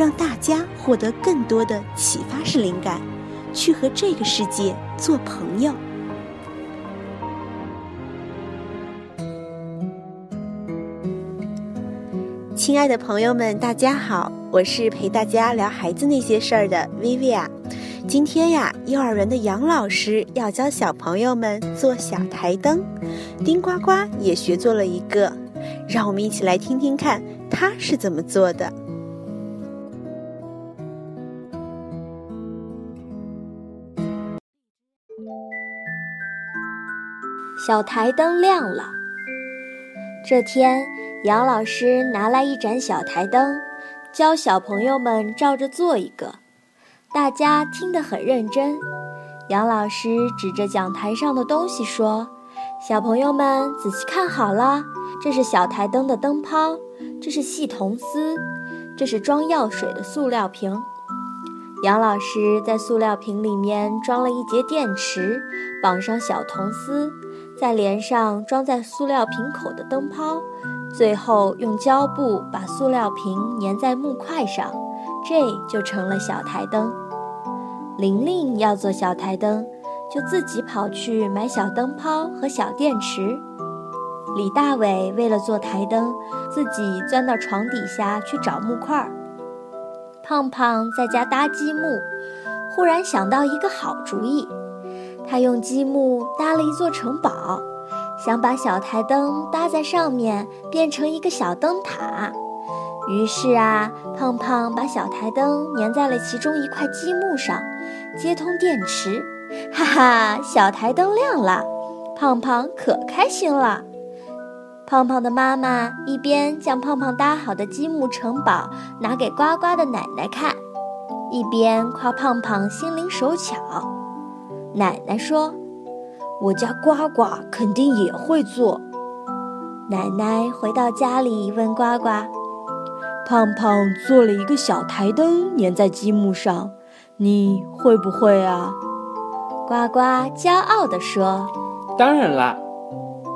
让大家获得更多的启发式灵感，去和这个世界做朋友。亲爱的朋友们，大家好，我是陪大家聊孩子那些事儿的 Vivian。今天呀，幼儿园的杨老师要教小朋友们做小台灯，丁呱呱也学做了一个，让我们一起来听听看他是怎么做的。小台灯亮了。这天，杨老师拿来一盏小台灯，教小朋友们照着做一个。大家听得很认真，杨老师指着讲台上的东西说：“小朋友们仔细看好了，这是小台灯的灯泡，这是细铜丝，这是装药水的塑料瓶。”杨老师在塑料瓶里面装了一节电池，绑上小铜丝，再连上装在塑料瓶口的灯泡，最后用胶布把塑料瓶粘在木块上。这就成了小台灯。玲玲要做小台灯，就自己跑去买小灯泡和小电池。李大伟为了做台灯，自己钻到床底下去找木块。胖胖在家搭积木，忽然想到一个好主意，他用积木搭了一座城堡，想把小台灯搭在上面，变成一个小灯塔。于是啊，胖胖把小台灯粘在了其中一块积木上，接通电池，哈哈，小台灯亮了，胖胖可开心了。胖胖的妈妈一边将胖胖搭好的积木城堡拿给呱呱的奶奶看，一边夸胖胖心灵手巧。奶奶说：“我家呱呱肯定也会做。”奶奶回到家里问呱呱。胖胖做了一个小台灯，粘在积木上，你会不会啊？呱呱骄傲地说：“当然啦，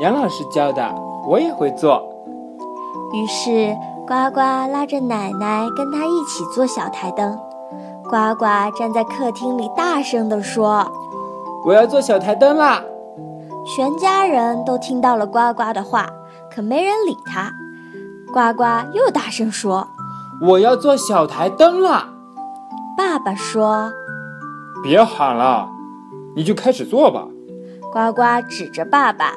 杨老师教的，我也会做。”于是呱呱拉着奶奶跟他一起做小台灯。呱呱站在客厅里大声地说：“我要做小台灯啦！”全家人都听到了呱呱的话，可没人理他。呱呱又大声说：“我要做小台灯啦。”爸爸说：“别喊了，你就开始做吧。”呱呱指着爸爸：“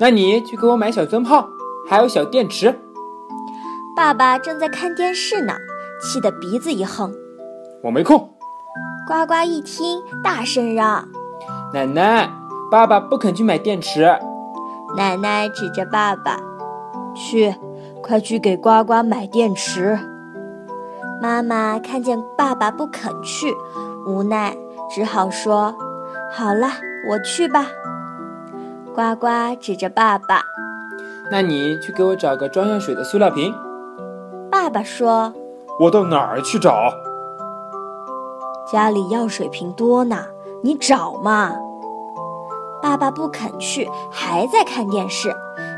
那你去给我买小灯泡，还有小电池。”爸爸正在看电视呢，气得鼻子一横：“我没空。”呱呱一听，大声嚷：“奶奶，爸爸不肯去买电池。”奶奶指着爸爸：“去。”快去给呱呱买电池！妈妈看见爸爸不肯去，无奈只好说：“好了，我去吧。”呱呱指着爸爸：“那你去给我找个装药水的塑料瓶。”爸爸说：“我到哪儿去找？家里药水瓶多呢，你找嘛。”爸爸不肯去，还在看电视。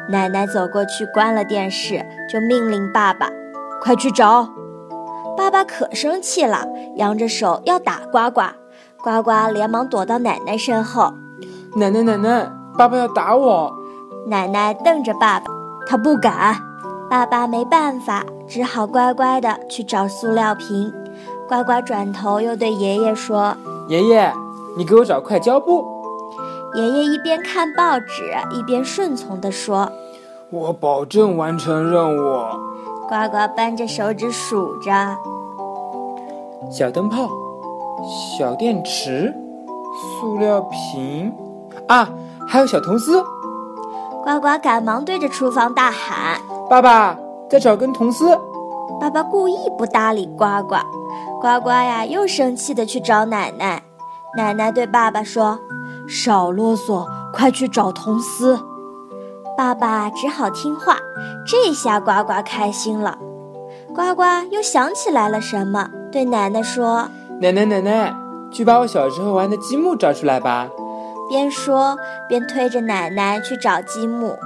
奶奶走过去关了电视，就命令爸爸：“快去找！”爸爸可生气了，扬着手要打呱呱。呱呱连忙躲到奶奶身后。奶奶，奶奶，爸爸要打我！奶奶瞪着爸爸，他不敢。爸爸没办法，只好乖乖的去找塑料瓶。呱呱转头又对爷爷说：“爷爷，你给我找块胶布。”爷爷一边看报纸，一边顺从地说：“我保证完成任务。”呱呱扳着手指数着：小灯泡、小电池、塑料瓶，啊，还有小铜丝。呱呱赶忙对着厨房大喊：“爸爸，再找根铜丝。”爸爸故意不搭理呱呱，呱呱呀又生气的去找奶奶。奶奶对爸爸说：“少啰嗦，快去找铜丝。”爸爸只好听话。这下呱呱开心了。呱呱又想起来了什么，对奶奶说：“奶奶，奶奶，去把我小时候玩的积木找出来吧。”边说边推着奶奶去找积木。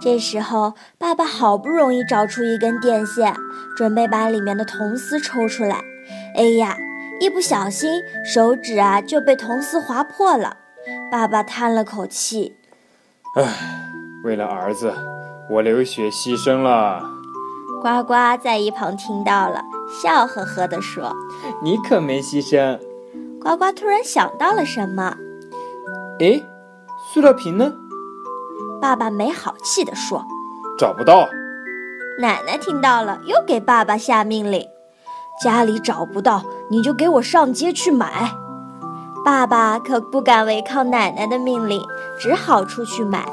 这时候，爸爸好不容易找出一根电线，准备把里面的铜丝抽出来。哎呀，一不小心手指啊就被铜丝划破了。爸爸叹了口气：“唉，为了儿子，我流血牺牲了。”呱呱在一旁听到了，笑呵呵地说：“你可没牺牲。”呱呱突然想到了什么。诶，塑料瓶呢？爸爸没好气地说：“找不到。”奶奶听到了，又给爸爸下命令：“家里找不到，你就给我上街去买。”爸爸可不敢违抗奶奶的命令，只好出去买。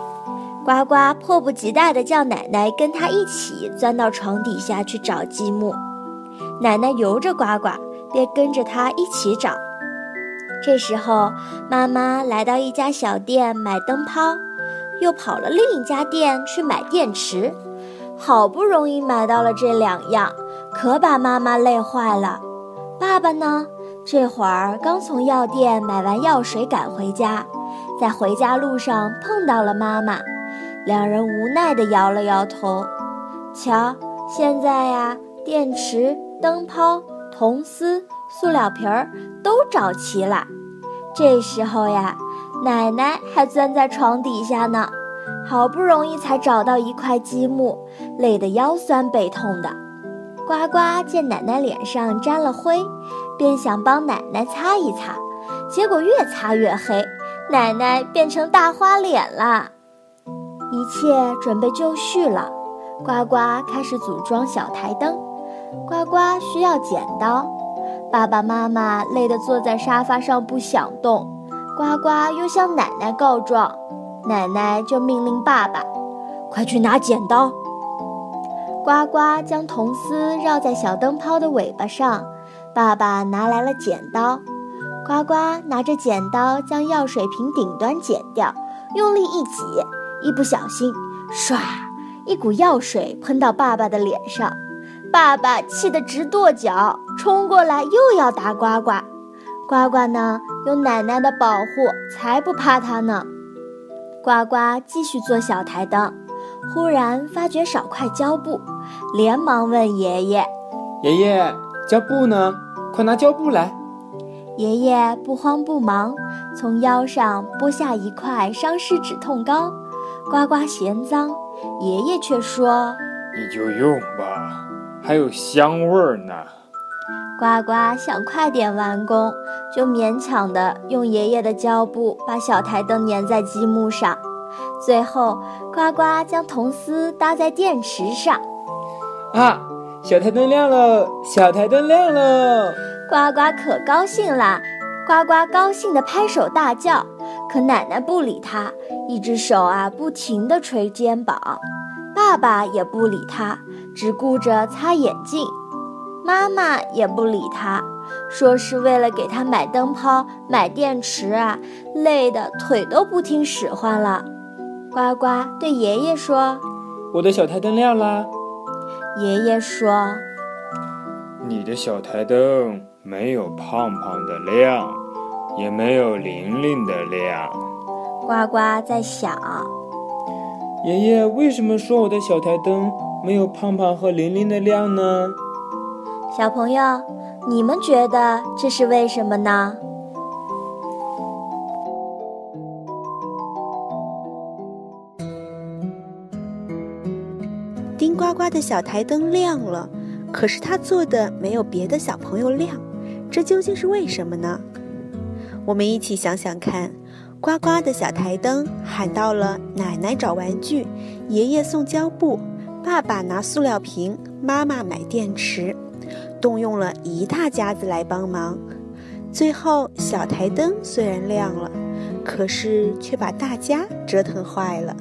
呱呱迫不及待地叫奶奶跟他一起钻到床底下去找积木。奶奶由着呱呱，便跟着他一起找。这时候，妈妈来到一家小店买灯泡，又跑了另一家店去买电池，好不容易买到了这两样，可把妈妈累坏了。爸爸呢，这会儿刚从药店买完药水赶回家，在回家路上碰到了妈妈，两人无奈地摇了摇头。瞧，现在呀，电池、灯泡、铜丝。塑料瓶儿都找齐了，这时候呀，奶奶还钻在床底下呢，好不容易才找到一块积木，累得腰酸背痛的。呱呱见奶奶脸上沾了灰，便想帮奶奶擦一擦，结果越擦越黑，奶奶变成大花脸了。一切准备就绪了，呱呱开始组装小台灯，呱呱需要剪刀。爸爸妈妈累得坐在沙发上不想动，呱呱又向奶奶告状，奶奶就命令爸爸：“快去拿剪刀。”呱呱将铜丝绕在小灯泡的尾巴上，爸爸拿来了剪刀，呱呱拿着剪刀将药水瓶顶端剪掉，用力一挤，一不小心，唰，一股药水喷到爸爸的脸上。爸爸气得直跺脚，冲过来又要打呱呱。呱呱呢，有奶奶的保护，才不怕他呢。呱呱继续做小台灯，忽然发觉少块胶布，连忙问爷爷：“爷爷，胶布呢？快拿胶布来！”爷爷不慌不忙，从腰上剥下一块伤湿止痛膏。呱呱嫌脏，爷爷却说：“你就用吧。”还有香味儿呢。呱呱想快点完工，就勉强的用爷爷的胶布把小台灯粘在积木上。最后，呱呱将铜丝搭在电池上。啊，小台灯亮了！小台灯亮了！呱呱可高兴啦，呱呱高兴的拍手大叫。可奶奶不理他，一只手啊不停地捶肩膀。爸爸也不理他。只顾着擦眼镜，妈妈也不理他，说是为了给他买灯泡、买电池啊，累得腿都不听使唤了。呱呱对爷爷说：“我的小台灯亮啦。”爷爷说：“你的小台灯没有胖胖的亮，也没有玲玲的亮。”呱呱在想：爷爷为什么说我的小台灯？没有胖胖和玲玲的亮呢，小朋友，你们觉得这是为什么呢？丁呱呱的小台灯亮了，可是他做的没有别的小朋友亮，这究竟是为什么呢？我们一起想想看。呱呱的小台灯喊到了：奶奶找玩具，爷爷送胶布。爸爸拿塑料瓶，妈妈买电池，动用了一大家子来帮忙。最后，小台灯虽然亮了，可是却把大家折腾坏了。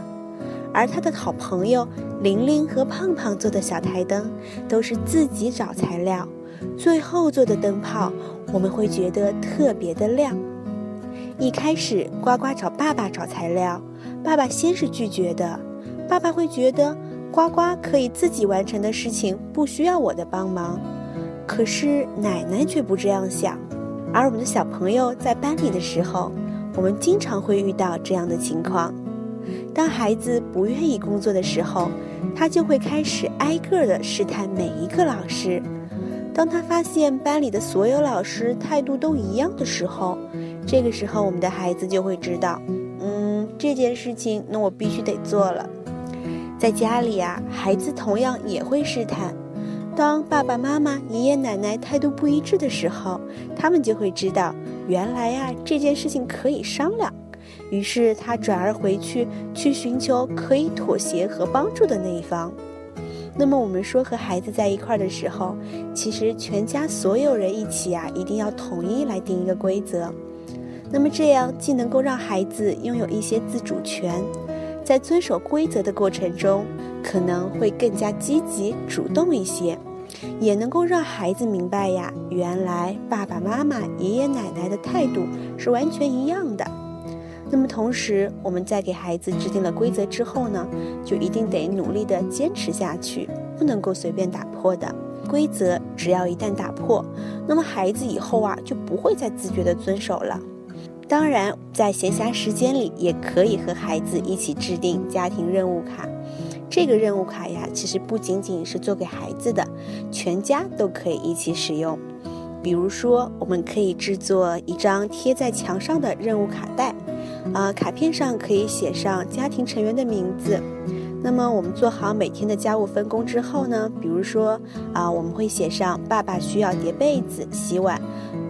而他的好朋友玲玲和胖胖做的小台灯，都是自己找材料，最后做的灯泡，我们会觉得特别的亮。一开始，呱呱找爸爸找材料，爸爸先是拒绝的。爸爸会觉得呱呱可以自己完成的事情，不需要我的帮忙。可是奶奶却不这样想。而我们的小朋友在班里的时候，我们经常会遇到这样的情况。当孩子不愿意工作的时候，他就会开始挨个的试探每一个老师。当他发现班里的所有老师态度都一样的时候，这个时候我们的孩子就会知道，嗯，这件事情那我必须得做了。在家里啊，孩子同样也会试探。当爸爸妈妈、爷爷奶奶态度不一致的时候，他们就会知道，原来呀这件事情可以商量。于是他转而回去去寻求可以妥协和帮助的那一方。那么我们说和孩子在一块儿的时候，其实全家所有人一起啊，一定要统一来定一个规则。那么这样既能够让孩子拥有一些自主权，在遵守规则的过程中，可能会更加积极主动一些，也能够让孩子明白呀，原来爸爸妈妈、爷爷奶奶的态度是完全一样的。那么同时，我们在给孩子制定了规则之后呢，就一定得努力的坚持下去，不能够随便打破的。规则只要一旦打破，那么孩子以后啊就不会再自觉的遵守了。当然，在闲暇时间里，也可以和孩子一起制定家庭任务卡。这个任务卡呀，其实不仅仅是做给孩子的，全家都可以一起使用。比如说，我们可以制作一张贴在墙上的任务卡带。啊，卡片上可以写上家庭成员的名字。那么我们做好每天的家务分工之后呢，比如说啊，我们会写上爸爸需要叠被子、洗碗，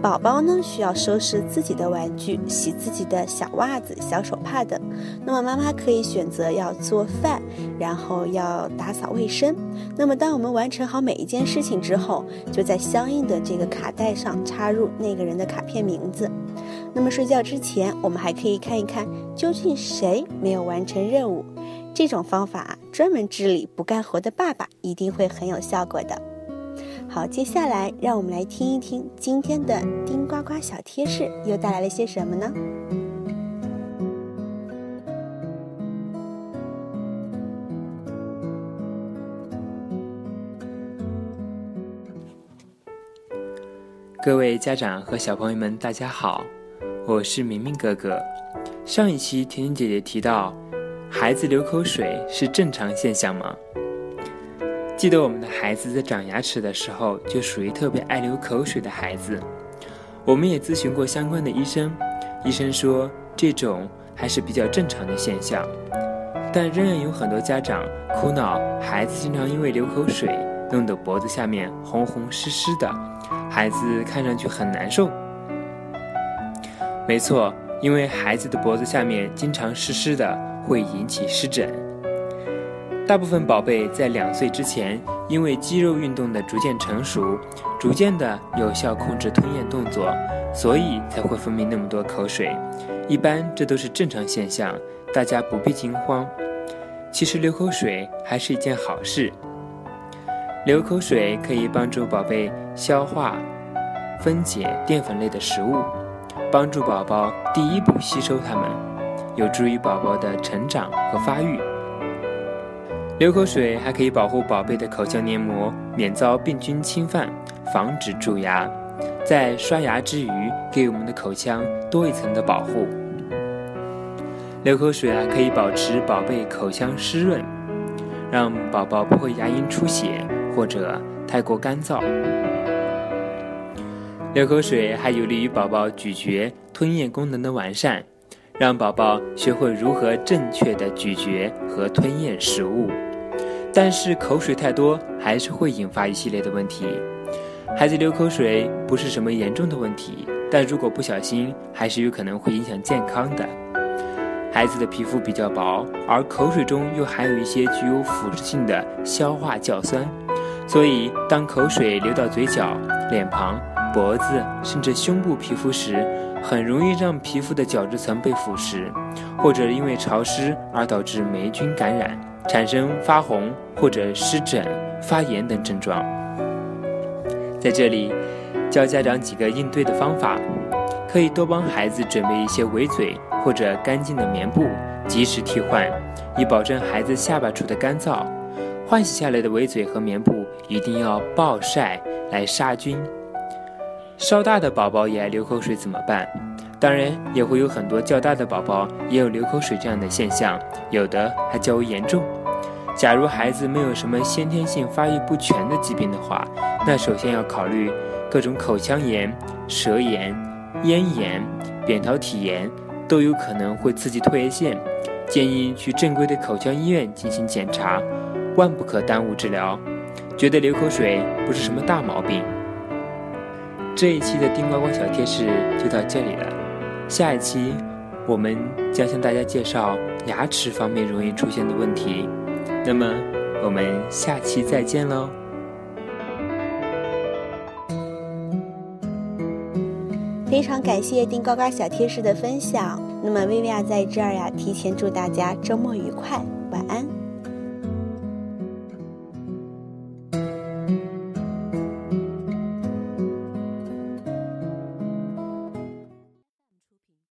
宝宝呢需要收拾自己的玩具、洗自己的小袜子、小手帕等。那么妈妈可以选择要做饭，然后要打扫卫生。那么当我们完成好每一件事情之后，就在相应的这个卡带上插入那个人的卡片名字。那么睡觉之前，我们还可以看一看究竟谁没有完成任务。这种方法专门治理不干活的爸爸，一定会很有效果的。好，接下来让我们来听一听今天的丁呱呱小贴士又带来了些什么呢？各位家长和小朋友们，大家好。我是明明哥哥。上一期甜甜姐姐提到，孩子流口水是正常现象吗？记得我们的孩子在长牙齿的时候，就属于特别爱流口水的孩子。我们也咨询过相关的医生，医生说这种还是比较正常的现象。但仍然有很多家长苦恼，孩子经常因为流口水，弄得脖子下面红红湿湿的，孩子看上去很难受。没错，因为孩子的脖子下面经常湿湿的，会引起湿疹。大部分宝贝在两岁之前，因为肌肉运动的逐渐成熟，逐渐的有效控制吞咽动作，所以才会分泌那么多口水。一般这都是正常现象，大家不必惊慌。其实流口水还是一件好事。流口水可以帮助宝贝消化、分解淀粉类的食物。帮助宝宝第一步吸收它们，有助于宝宝的成长和发育。流口水还可以保护宝贝的口腔黏膜免遭病菌侵犯，防止蛀牙。在刷牙之余，给我们的口腔多一层的保护。流口水啊，可以保持宝贝口腔湿润，让宝宝不会牙龈出血或者太过干燥。流口水还有利于宝宝咀嚼、吞咽功能的完善，让宝宝学会如何正确的咀嚼和吞咽食物。但是口水太多还是会引发一系列的问题。孩子流口水不是什么严重的问题，但如果不小心，还是有可能会影响健康的。孩子的皮肤比较薄，而口水中又含有一些具有腐蚀性的消化酵酸，所以当口水流到嘴角、脸庞。脖子甚至胸部皮肤时，很容易让皮肤的角质层被腐蚀，或者因为潮湿而导致霉菌感染，产生发红或者湿疹、发炎等症状。在这里，教家长几个应对的方法，可以多帮孩子准备一些围嘴或者干净的棉布，及时替换，以保证孩子下巴处的干燥。换洗下来的围嘴和棉布一定要暴晒来杀菌。稍大的宝宝也爱流口水怎么办？当然也会有很多较大的宝宝也有流口水这样的现象，有的还较为严重。假如孩子没有什么先天性发育不全的疾病的话，那首先要考虑各种口腔炎、舌炎、咽炎、扁桃体炎都有可能会刺激唾液腺，建议去正规的口腔医院进行检查，万不可耽误治疗。觉得流口水不是什么大毛病。这一期的丁呱呱小贴士就到这里了，下一期我们将向大家介绍牙齿方面容易出现的问题。那么，我们下期再见喽！非常感谢丁呱呱小贴士的分享。那么，薇薇娅在这儿呀，提前祝大家周末愉快，晚安。